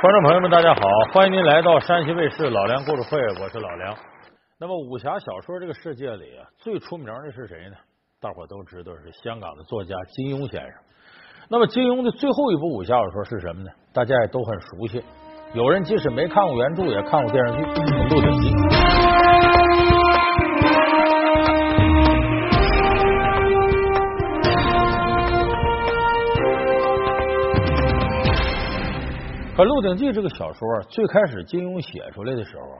观众朋友们，大家好，欢迎您来到山西卫视老梁故事会，我是老梁。那么武侠小说这个世界里啊，最出名的是谁呢？大伙都知道是香港的作家金庸先生。那么金庸的最后一部武侠小说是什么呢？大家也都很熟悉，有人即使没看过原著，也看过电视剧《鹿鼎记》。可《鹿鼎记》这个小说最开始金庸写出来的时候啊，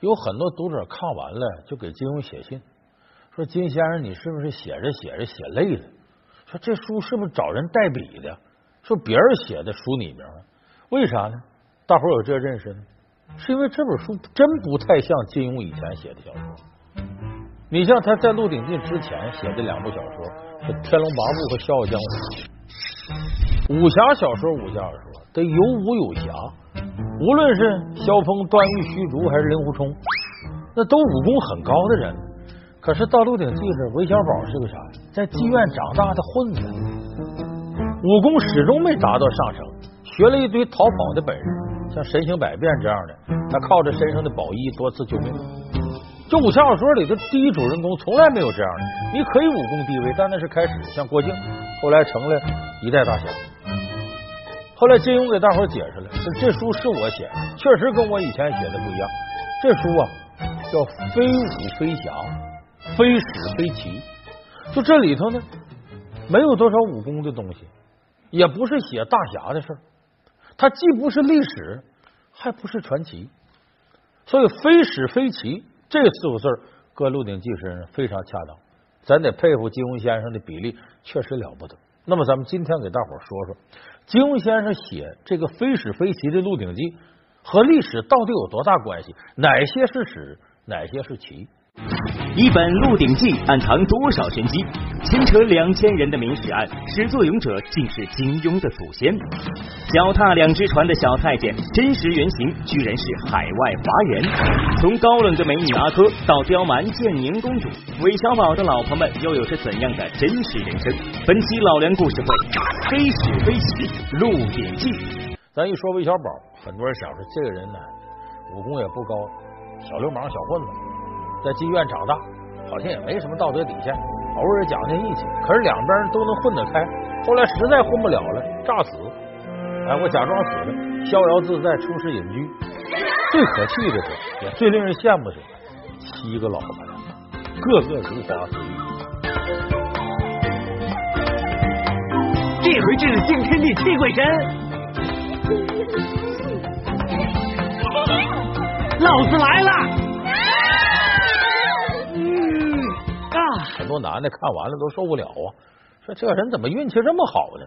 有很多读者看完了就给金庸写信，说金先生你是不是写着写着写累了？说这书是不是找人代笔的？说别人写的书你名，为啥呢？大伙有这认识呢？是因为这本书真不太像金庸以前写的小说。你像他在《鹿鼎记》之前写的两部小说是《天龙八部》和《笑傲江湖》，武侠小说，武侠小说。得有武有侠，无论是萧峰、段誉、虚竹还是令狐冲，那都武功很高的人。可是到《鹿鼎记》这，韦小宝是个啥？在妓院长大的混子，武功始终没达到上乘，学了一堆逃跑的本事，像神行百变这样的，他靠着身上的宝衣多次救命。就武侠小说里的第一主人公从来没有这样的。你可以武功低微，但那是开始，像郭靖，后来成了一代大侠。后来金庸给大伙解释了，说这书是我写的，确实跟我以前写的不一样。这书啊叫非武非侠，非史非奇，就这里头呢没有多少武功的东西，也不是写大侠的事儿，它既不是历史，还不是传奇，所以非史非奇这四个字搁《鹿鼎记》身上非常恰当。咱得佩服金庸先生的笔力，确实了不得。那么咱们今天给大伙说说。金庸先生写这个非史非奇的《鹿鼎记》和历史到底有多大关系？哪些是史，哪些是奇？一本《鹿鼎记》暗藏多少玄机？牵扯两千人的明史案，始作俑者竟是金庸的祖先。脚踏两只船的小太监，真实原型居然是海外华人。从高冷的美女阿珂到刁蛮贱宁公主，韦小宝的老婆们又有着怎样的真实人生？本期老梁故事会，非史非奇，《鹿鼎记》。咱一说韦小宝，很多人想说这个人呢，武功也不高，小流氓、小混子。在妓院长大，好像也没什么道德底线，偶尔讲讲义气。可是两边都能混得开。后来实在混不了了，诈死。哎，我假装死了，逍遥自在，出仕隐居。最可气的是，也最令人羡慕的是，七个老婆，个个如花似玉。这回真是惊天地泣鬼神！老子来了！多男的看完了都受不了啊，说这人怎么运气这么好呢？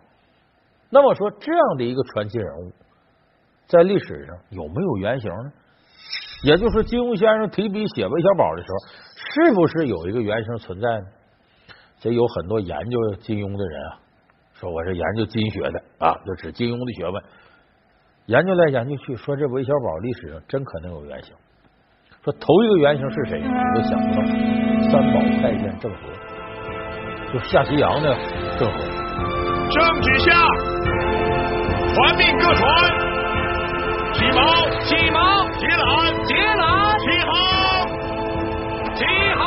那么说这样的一个传奇人物，在历史上有没有原型呢？也就是说，金庸先生提笔写韦小宝的时候，是不是有一个原型存在呢？这有很多研究金庸的人啊，说我是研究金学的啊，就指金庸的学问，研究来研究去，说这韦小宝历史上真可能有原型。说头一个原型是谁？你都想不到，三宝太监郑和，就下西洋的郑和。郑旨下，传命各船，起锚，起锚，接缆，接缆，起航，起航。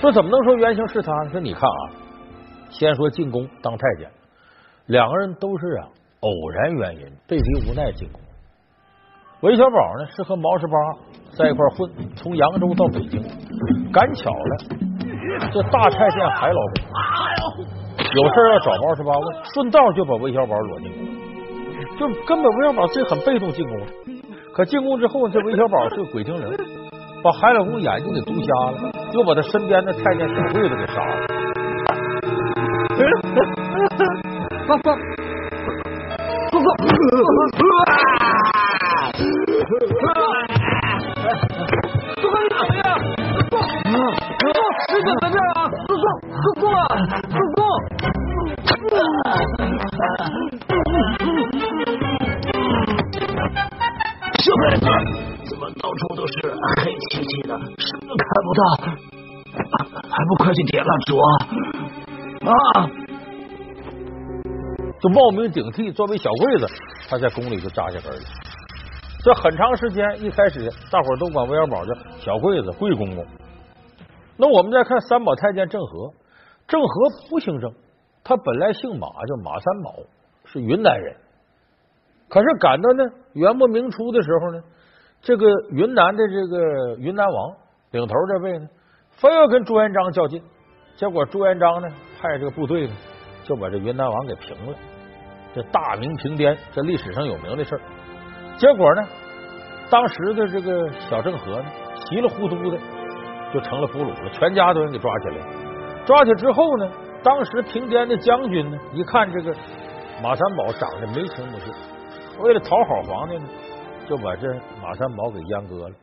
说怎么能说原型是他？说你看啊，先说进宫当太监，两个人都是啊偶然原因，被逼无奈进宫。韦小宝呢是和毛十八在一块混，从扬州到北京，赶巧了，这大太监海老公有事要找毛十八问，顺道就把韦小宝裸进宫，就根本韦小宝自己很被动进宫。可进宫之后，这韦小宝是个鬼精灵，把海老公眼睛给毒瞎了，又把他身边的太监小惠子给杀了。哥哥，你怎么样？哥哥，哥哥，你怎么样啊？哥哥，哥哥啊，哥哥！小孩子，怎么到处都是黑漆漆的，什么都看不到？还不快去点蜡烛啊！啊！就冒名顶替，作为小柜子，他在宫里就扎下根了。这很长时间，一开始大伙儿都管韦小宝叫小桂子、贵公公。那我们再看三宝太监郑和，郑和不姓郑，他本来姓马，叫马三宝，是云南人。可是赶到呢元末明初的时候呢，这个云南的这个云南王领头这位呢，非要跟朱元璋较劲，结果朱元璋呢派这个部队呢就把这云南王给平了，这大明平颠，这历史上有名的事儿。结果呢，当时的这个小郑和呢，稀里糊涂的就成了俘虏了，全家都人给抓起来。抓起来之后呢，当时平边的将军呢，一看这个马三宝长得眉清目秀，为了讨好皇帝呢，就把这马三宝给阉割了。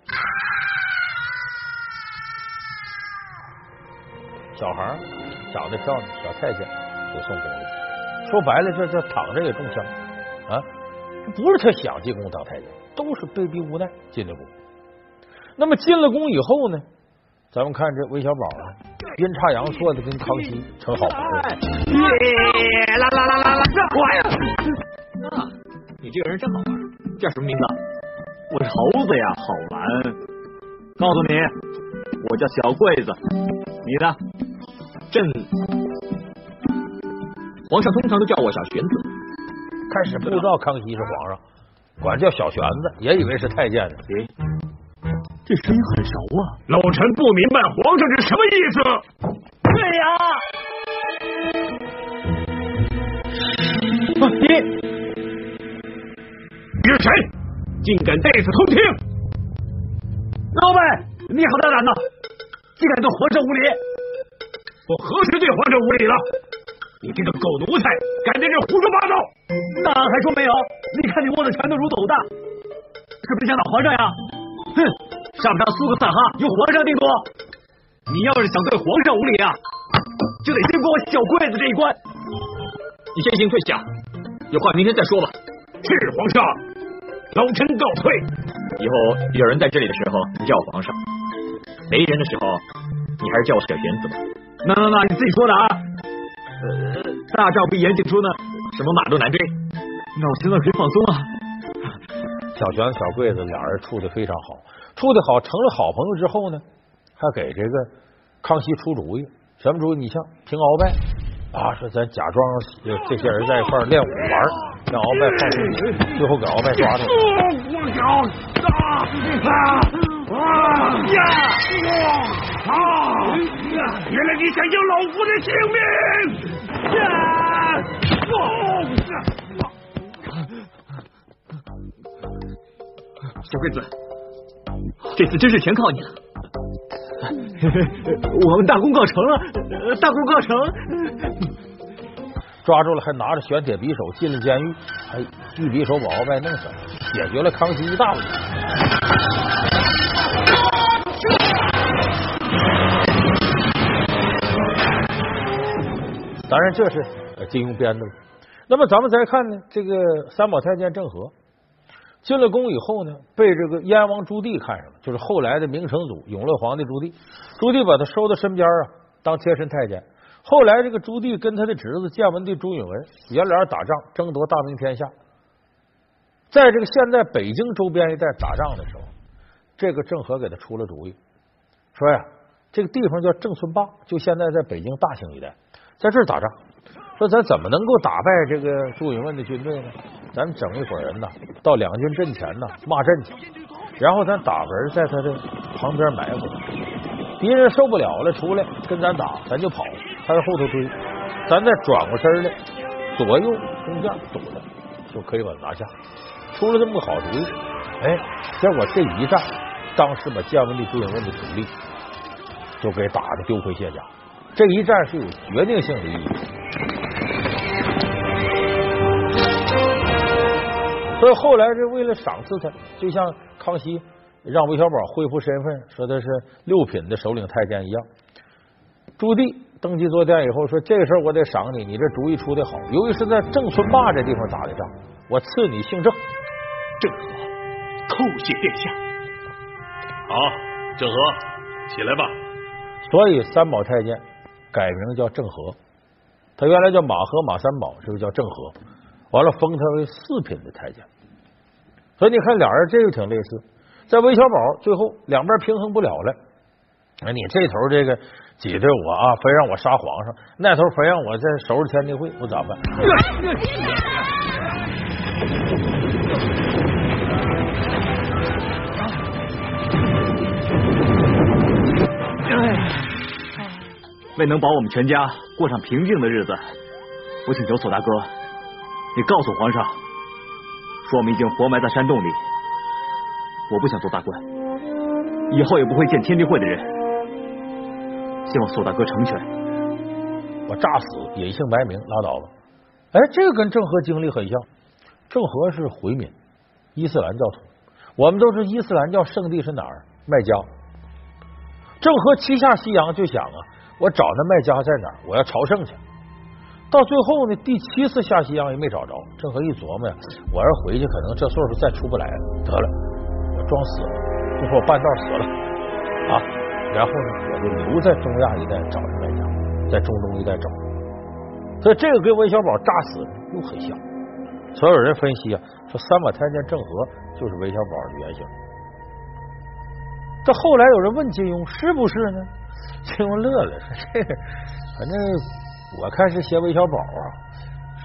小孩长得漂亮，小太监给送宫里。说白了，这这躺着也中枪啊！不是他想进宫当太监，都是被逼无奈进的宫。那么进了宫以后呢，咱们看这韦小宝啊，阴差阳错的跟康熙成好朋友。耶！啦啦啦啦啦！我呀，啊，你这个人真好玩，叫什么名字？我是猴子呀，好玩。告诉你，我叫小桂子，你呢？朕，皇上通常都叫我小玄子。开始不知道康熙是皇上，管叫小玄子，也以为是太监呢。诶，这声音很熟啊！老臣不明白皇上是什么意思。对呀、啊，你你是谁？竟敢在此偷听！老板，你好大胆呐！竟敢对皇上无礼！我何时对皇上无礼了？你这个狗奴才，敢在这胡说八道！那还说没有？你看你握的拳头如斗大，是不是想打皇上呀？哼，上不上苏格萨哈由皇上定夺。你要是想对皇上无礼啊，就得先过我小柜子这一关。你先行退下，有话明天再说吧。是皇上，老臣告退。以后有人在这里的时候，你叫我皇上；没人的时候，你还是叫我小玄子吧。那那那，你自己说的啊。呃，大丈夫严禁出呢，什么马都难追。那我现在可以放松啊。小玄、小桂子俩人处的非常好，处的好，成了好朋友之后呢，还给这个康熙出主意。什么主意？你像平鳌拜啊，说咱假装这些人在一块练武玩，让鳌拜放松，最后给鳌拜抓住了。我小啊！原来你想要老夫的性命！呀！小桂子，这次真是全靠你了。我们大功告成了，大功告成。抓住了，还拿着玄铁匕首进了监狱，还，一匕首把鳌拜弄死了，解决了康熙一大问题。当然，这是金庸编的了。那么咱们再看呢，这个三宝太监郑和进了宫以后呢，被这个燕王朱棣看上了，就是后来的明成祖永乐皇帝朱棣。朱棣把他收到身边啊，当贴身太监。后来这个朱棣跟他的侄子建文帝朱允文爷俩打仗，争夺大明天下。在这个现在北京周边一带打仗的时候，这个郑和给他出了主意，说呀，这个地方叫郑村坝，就现在在北京大兴一带，在这儿打仗。说咱怎么能够打败这个朱允炆的军队呢？咱整一伙人呐，到两军阵前呐骂阵去，然后咱打个人在他的旁边埋伏，敌人受不了了出来跟咱打，咱就跑，他在后头追，咱再转过身来，左右中间堵他，就可以把他拿下。出了这么个好主意，哎，结果这一战，当时把建文帝朱允炆的主力就给打的丢盔卸甲。这一战是有决定性的意义。所以后来是为了赏赐他，就像康熙让韦小宝恢复身份，说他是六品的首领太监一样。朱棣登基坐殿以后说：“这个事儿我得赏你，你这主意出的好。由于是在郑村坝这地方打的仗，我赐你姓郑。”郑和叩谢殿下。好，郑和，起来吧。所以三宝太监改名叫郑和，他原来叫马和马三宝，这个叫郑和。完了封他为四品的太监。所以你看，俩人这就挺类似。在韦小宝最后两边平衡不了了，哎，你这头这个挤兑我啊，非让我杀皇上；那头非让我再收拾天地会，我咋办？为能保我们全家过上平静的日子，我请求索大哥，你告诉皇上，说我们已经活埋在山洞里，我不想做大官，以后也不会见天地会的人，希望索大哥成全。我诈死，隐姓埋名，拉倒吧。哎，这个跟郑和经历很像。郑和是回民，伊斯兰教徒。我们都知伊斯兰教圣地是哪儿？麦加。郑和七下西洋就想啊，我找那卖家在哪儿？我要朝圣去。到最后呢，第七次下西洋也没找着。郑和一琢磨呀，我要回去，可能这岁数再出不来了。得了，我装死了，就说我半道死了啊。然后呢，我就留在中亚一带找着卖家，在中东一带找。所以这个跟韦小宝诈死又很像。所有人分析啊，说三把太监郑和就是韦小宝的原型。这后来有人问金庸是不是呢？金庸乐了，说这反正我看是写韦小宝啊，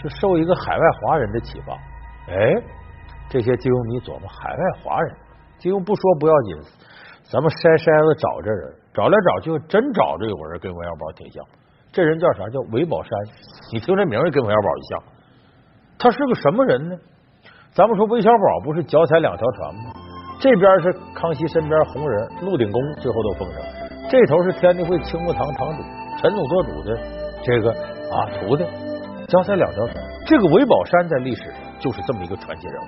是受一个海外华人的启发。哎，这些金庸迷琢磨海外华人，金庸不说不要紧，咱们筛筛子找这人，找来找去真找着有人跟韦小宝挺像。这人叫啥？叫韦宝山。你听这名儿跟韦小宝一像。他是个什么人呢？咱们说韦小宝不是脚踩两条船吗？这边是康熙身边红人鹿鼎公，最后都封神。这头是天地会青木堂堂主陈总舵主的这个啊徒弟，脚踩两条腿。这个韦宝山在历史上就是这么一个传奇人物。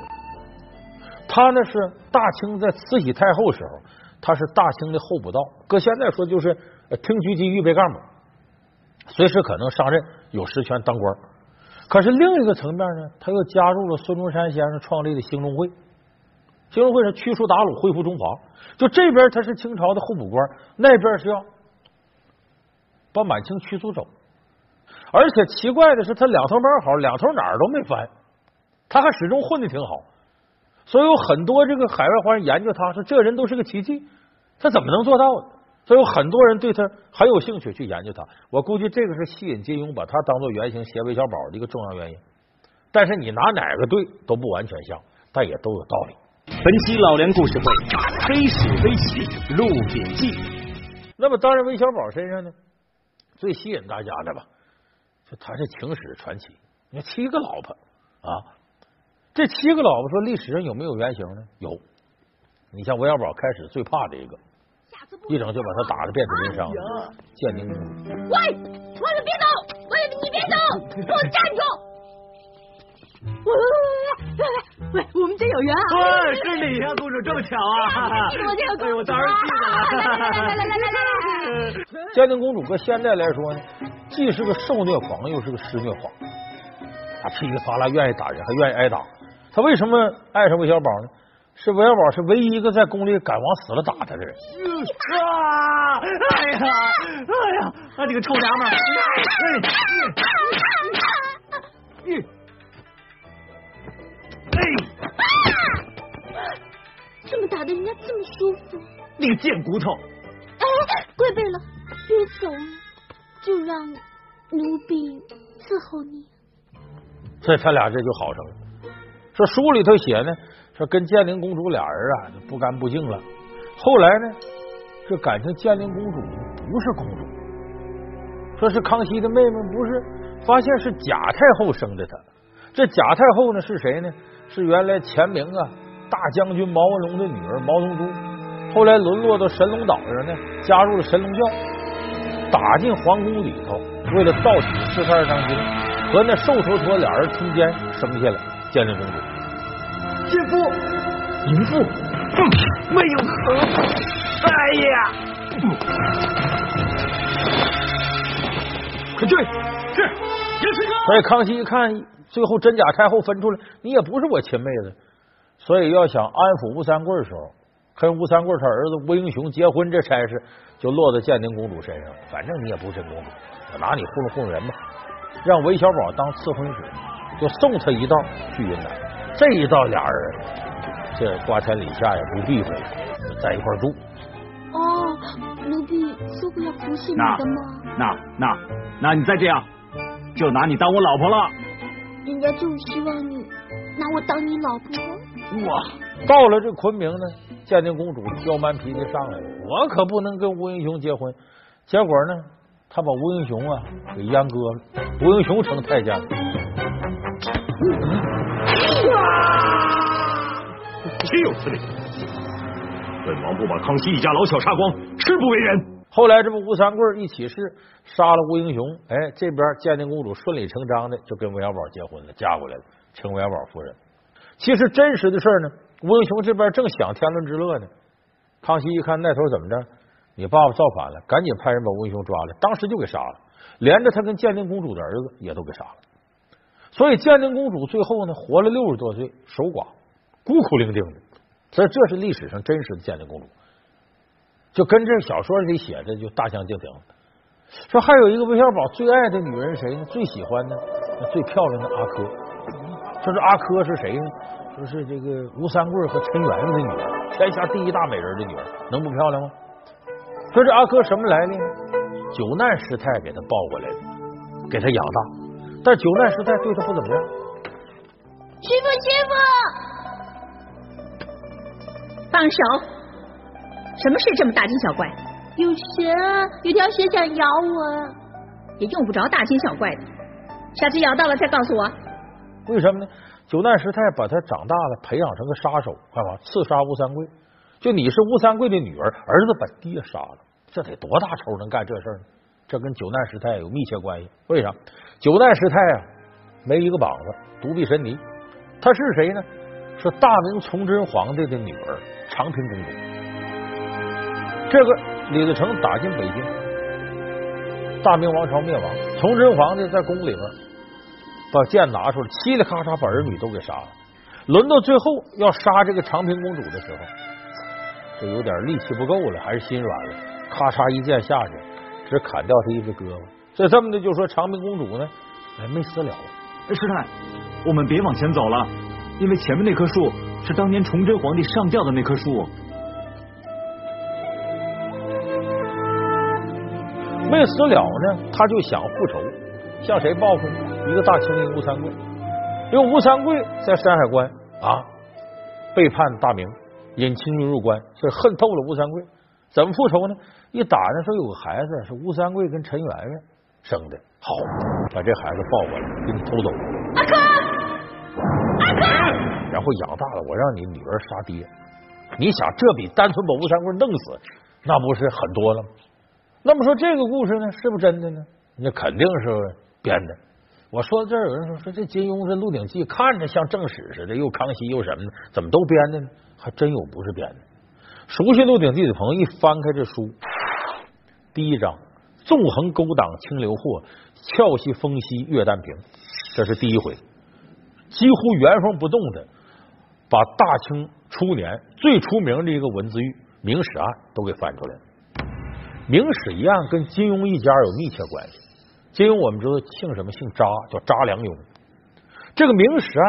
他呢是大清在慈禧太后时候，他是大清的候补道，搁现在说就是厅局级预备干部，随时可能上任，有实权当官。可是另一个层面呢，他又加入了孙中山先生创立的兴中会。兴中会上驱除鞑虏，恢复中华。就这边他是清朝的候补官，那边是要把满清驱逐走。而且奇怪的是，他两头蛮好，两头哪儿都没翻，他还始终混的挺好。所以有很多这个海外华人研究他，说这人都是个奇迹，他怎么能做到的？所以有很多人对他很有兴趣去研究他。我估计这个是吸引金庸把他当做原型写韦小宝的一个重要原因。但是你拿哪个对都不完全像，但也都有道理。本期老梁故事会非史非奇《鹿鼎记》。那么当然，韦小宝身上呢，最吸引大家的吧，就他这情史传奇。你看七个老婆啊，这七个老婆说历史上有没有原型呢？有。你像韦小宝开始最怕的一个，一整就把他打的遍体鳞伤。建宁公主。喂，皇上别走！喂，你别走，给我站住！喂喂喂喂，我们真有缘啊！对，是你呀、公主，这么巧啊！你怎么见了公？哎、我当然记得了。来来来来来来！嘉宁公主搁现在来说呢，既是个受虐狂，又是个施虐狂。他噼里啪啦愿意打人，还愿意挨打。他为什么爱上韦小宝呢？是韦小宝是唯一一个在宫里敢往死了打他的人。啊！哎呀，哎呀，那、哎、你个臭娘们！哎哎哎哎哎哎哎哎这么打的人家这么舒服，你个贱骨头！哎，跪背了，别走了，就让奴婢伺候你。所以他俩这就好上了。说书里头写呢，说跟建宁公主俩人啊就不干不净了。后来呢，这感情建宁公主不是公主，说是康熙的妹妹，不是，发现是贾太后生的她。这贾太后呢是谁呢？是原来前明啊大将军毛文龙的女儿毛宗珠，后来沦落到神龙岛上呢，加入了神龙教，打进皇宫里头，为了盗取四十二章经，和那瘦头陀俩人通奸，生下了建宁公主。奸夫，淫妇，哼，没有死！哎呀，快去！是，杨师哥。所以康熙一看，最后真假太后分出来，你也不是我亲妹子，所以要想安抚吴三桂的时候，跟吴三桂他儿子吴英雄结婚，这差事就落在建宁公主身上。反正你也不是真公主，我拿你糊弄糊弄人吧，让韦小宝当赐婚使。就送他一道去云南。这一道，俩人这瓜田李下也不避讳，在一块住。哦，奴婢说过要服侍你的吗？那那那你再这样，就拿你当我老婆了。人家就希望你拿我当你老婆。哇！到了这昆明呢，建宁公主娇蛮脾气上来了，我可不能跟吴英雄结婚。结果呢，他把吴英雄啊给阉割了，吴英雄成太监了。岂有此理！本王不把康熙一家老小杀光，誓不为人。后来这不吴三桂一起事杀了吴英雄，哎，这边建宁公主顺理成章的就跟韦小宝结婚了，嫁过来了，成韦小宝夫人。其实真实的事呢，吴英雄这边正享天伦之乐呢。康熙一看那头怎么着，你爸爸造反了，赶紧派人把吴英雄抓来，当时就给杀了，连着他跟建宁公主的儿子也都给杀了。所以建宁公主最后呢，活了六十多岁，守寡，孤苦伶仃的。所以这是历史上真实的建宁公主，就跟这小说里写的就大相径庭。说还有一个韦小宝最爱的女人谁呢？最喜欢的最漂亮的阿珂。说这阿珂是谁呢？说是这个吴三桂和陈圆圆的女儿，天下第一大美人的女儿，能不漂亮吗？说这阿珂什么来历呢？九难师太给他抱过来的，给他养大。但九难师太对他不怎么样。师傅，师傅，放手！什么事这么大惊小怪？有蛇，有条蛇想咬我。也用不着大惊小怪的，下次咬到了再告诉我。为什么呢？九难师太把他长大了，培养成个杀手，干嘛刺杀吴三桂？就你是吴三桂的女儿，儿子把爹杀了，这得多大仇能干这事呢？这跟九难师太有密切关系。为啥？九难师太啊，没一个膀子，独臂神尼。他是谁呢？是大明崇祯皇帝的女儿长平公主。这个李自成打进北京，大明王朝灭亡，崇祯皇帝在宫里边把剑拿出来，嘁哩咔嚓把儿女都给杀了。轮到最后要杀这个长平公主的时候，就有点力气不够了，还是心软了，咔嚓一剑下去，只砍掉他一只胳膊。这这么的就说长平公主呢，哎，没死了。师太，我们别往前走了，因为前面那棵树是当年崇祯皇帝上吊的那棵树。没死了呢，他就想复仇，向谁报复呢？一个大清军吴三桂，因为吴三桂在山海关啊背叛大明，引清军入关，所以恨透了吴三桂。怎么复仇呢？一打听说有个孩子是吴三桂跟陈圆圆生的，好，把这孩子抱过来给你偷走。阿珂，阿珂，然后养大了，我让你女儿杀爹。你想，这比单纯把吴三桂弄死，那不是很多了吗？那么说这个故事呢，是不是真的呢？那肯定是编的。我说到这儿，有人说说这金庸这《鹿鼎记》看着像正史似的，又康熙又什么的，怎么都编的呢？还真有不是编的。熟悉《鹿鼎记》的朋友一翻开这书，第一章“纵横勾当清流货，俏戏风息月旦平”，这是第一回，几乎原封不动的把大清初年最出名的一个文字狱明史案都给翻出来了。明史一案跟金庸一家有密切关系。金庸我们知道姓什么？姓查，叫查良镛。这个明史案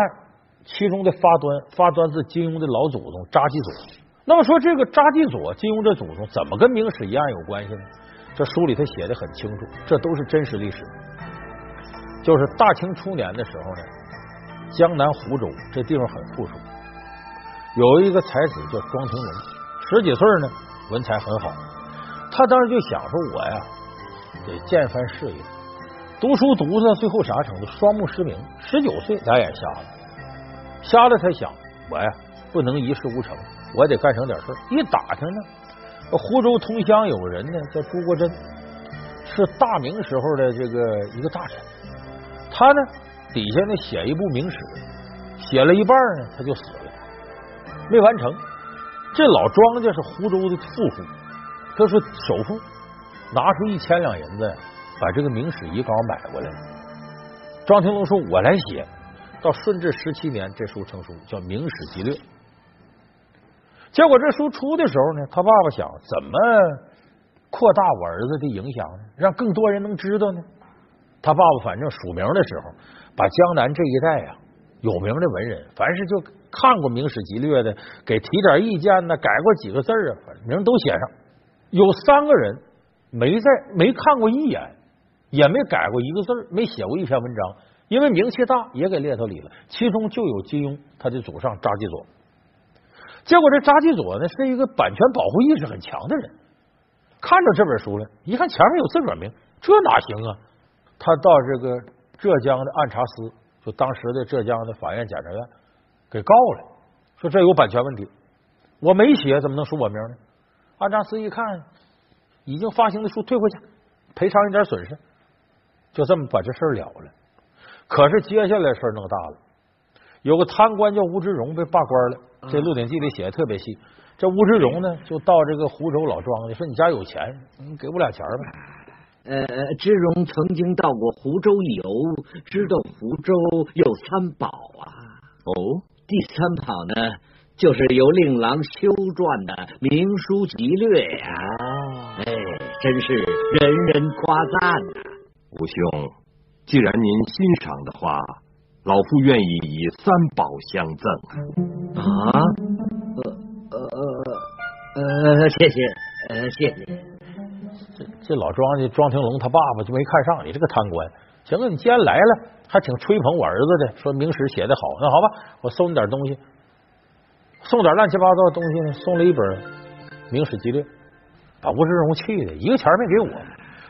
其中的发端，发端自金庸的老祖宗查继佐。那么说这个查继佐，金庸这祖宗怎么跟明史一案有关系呢？这书里他写的很清楚，这都是真实历史。就是大清初年的时候呢，江南湖州这地方很富庶，有一个才子叫庄廷龙，十几岁呢，文采很好。他当时就想说：“我呀，得建番事业。读书读到最后啥程度？双目失明，十九岁俩眼瞎了。瞎了才想，我呀不能一事无成，我得干成点事一打听呢，湖州同乡有个人呢，叫朱国珍，是大明时候的这个一个大臣。他呢底下呢写一部明史，写了一半呢他就死了，没完成。这老庄家是湖州的富户。他说：“首富拿出一千两银子，把这个明史遗稿买过来了。”庄廷龙说：“我来写。”到顺治十七年，这书成书，叫《明史集略》。结果这书出的时候呢，他爸爸想怎么扩大我儿子的影响呢？让更多人能知道呢？他爸爸反正署名的时候，把江南这一带啊有名的文人，凡是就看过《明史辑略》的，给提点意见呢，改过几个字啊，名都写上。有三个人没在没看过一眼，也没改过一个字没写过一篇文章，因为名气大，也给列到里了。其中就有金庸他的祖上扎基佐。结果这扎基佐呢，是一个版权保护意识很强的人，看着这本书了，一看前面有自个儿名，这哪行啊？他到这个浙江的按察司，就当时的浙江的法院检察院，给告了，说这有版权问题，我没写，怎么能署我名呢？按察司一看，已经发行的书退回去，赔偿一点损失，就这么把这事儿了了。可是接下来事儿弄大了，有个贪官叫吴志荣被罢官了。这《鹿鼎记》里写的特别细。这吴志荣呢，就到这个湖州老庄去，说你家有钱，你给我俩钱呗。呃，志荣曾经到过湖州游，知道湖州有三宝啊。哦，第三宝呢，就是由令郎修撰的《明书集略》呀。哎，真是人人夸赞呐。吴兄，既然您欣赏的话，老夫愿意以三宝相赠。啊？呃呃呃呃，谢谢，呃谢谢。这这老庄家庄廷龙他爸爸就没看上你这个贪官。行了，你既然来了，还挺吹捧我儿子的，说明史写的好，那好吧，我送你点东西，送点乱七八糟的东西呢，送了一本《明史集略》，把吴志荣气的，一个钱没给我。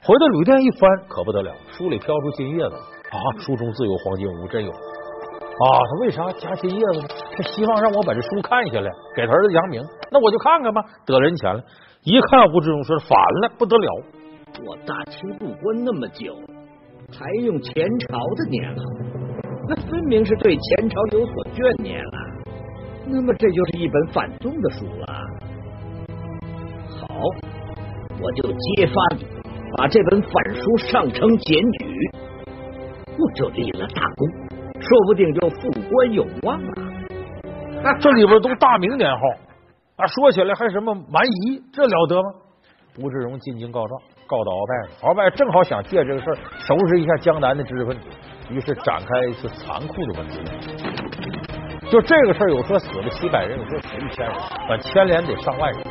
回到旅店一翻，可不得了，书里飘出金叶子啊！书中自有黄金屋，真有啊！他为啥加金叶子呢？他希望让我把这书看下来，给他儿子扬名。那我就看看吧，得人钱了。一看吴志荣说反了，不得了！我大清入关那么久，还用前朝的年号，那分明是对前朝有所眷念了。那么这就是一本反动的书了。好，我就揭发你，把这本反书上呈检举，我就立了大功，说不定就复官有望啊！这里边都大明年号啊，说起来还什么蛮夷，这了得吗？吴志荣进京告状，告到鳌拜了。鳌拜正好想借这个事儿收拾一下江南的知识分子，于是展开一次残酷的文革。就这个事儿，有说死了七百人，有说死一千人，反牵连得上万人，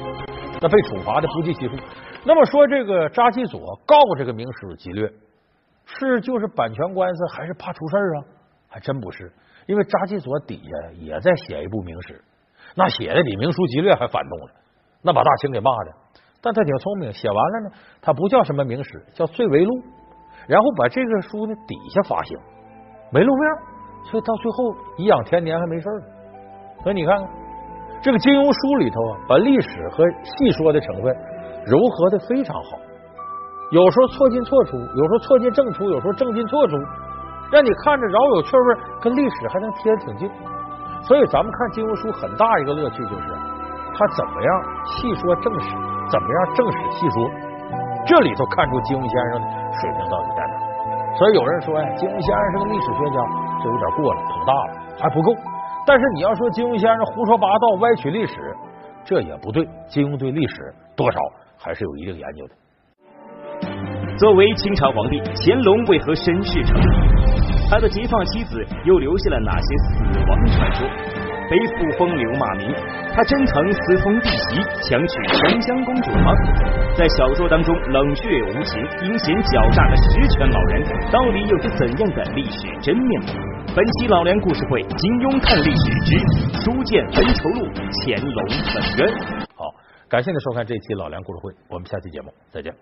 那被处罚的不计其数。那么说，这个扎基佐告这个《明史吉略》，是就是版权官司，还是怕出事儿啊？还真不是，因为扎基佐底下也在写一部明史，那写的比《明书吉略》还反动了，那把大清给骂的。但他挺聪明，写完了呢，他不叫什么明史，叫《罪为录》，然后把这个书呢底下发行，没露面，所以到最后颐养天年还没事儿。所以你看看这个金庸书里头啊，把历史和戏说的成分糅合的非常好，有时候错进错出，有时候错进正出，有时候正进错出，让你看着饶有趣味，跟历史还能贴得挺近。所以咱们看金庸书很大一个乐趣就是他怎么样细说正史。怎么样正史细说？这里头看出金庸先生的水平到底在哪？所以有人说呀，金庸先生是个历史学家，这有点过了，捧大了，还不够。但是你要说金庸先生胡说八道、歪曲历史，这也不对。金庸对历史多少还是有一定研究的。作为清朝皇帝，乾隆为何身世成谜？他的结发妻子又留下了哪些死亡传说？背负风流骂名，他真曾私通弟媳，强娶香香公主吗？在小说当中冷血无情、阴险狡诈的十全老人，到底有着怎样的历史真面目？本期老梁故事会，金庸看历史之书剑恩仇录，乾隆本渊。感谢您收看这一期老梁故事会，我们下期节目再见。